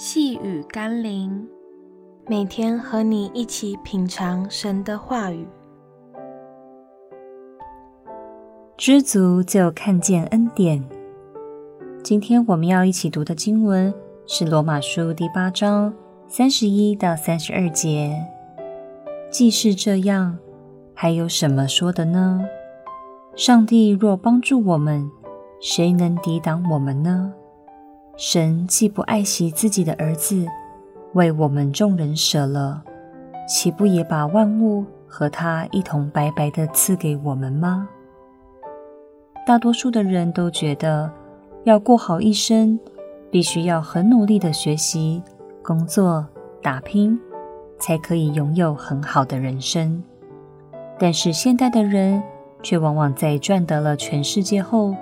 细雨甘霖，每天和你一起品尝神的话语。知足就看见恩典。今天我们要一起读的经文是罗马书第八章三十一到三十二节。既是这样，还有什么说的呢？上帝若帮助我们，谁能抵挡我们呢？神既不爱惜自己的儿子，为我们众人舍了，岂不也把万物和他一同白白的赐给我们吗？大多数的人都觉得，要过好一生，必须要很努力的学习、工作、打拼，才可以拥有很好的人生。但是现代的人却往往在赚得了全世界后，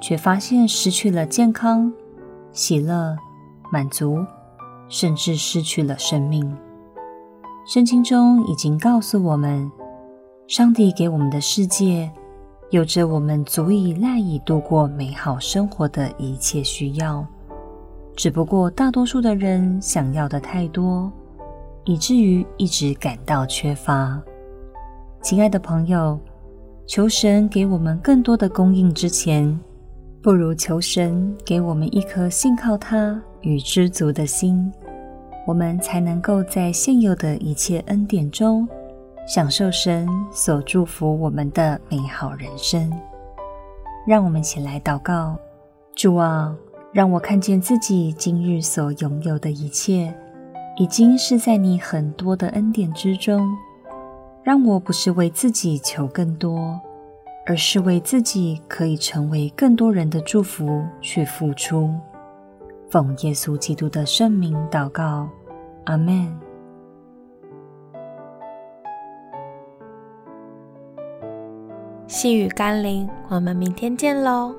却发现失去了健康、喜乐、满足，甚至失去了生命。圣经中已经告诉我们，上帝给我们的世界，有着我们足以赖以度过美好生活的一切需要。只不过大多数的人想要的太多，以至于一直感到缺乏。亲爱的朋友，求神给我们更多的供应之前，不如求神给我们一颗信靠他与知足的心，我们才能够在现有的一切恩典中，享受神所祝福我们的美好人生。让我们一起来祷告：主啊，让我看见自己今日所拥有的一切，已经是在你很多的恩典之中。让我不是为自己求更多。而是为自己可以成为更多人的祝福去付出。奉耶稣基督的圣名祷告，阿门。细雨甘霖，我们明天见喽。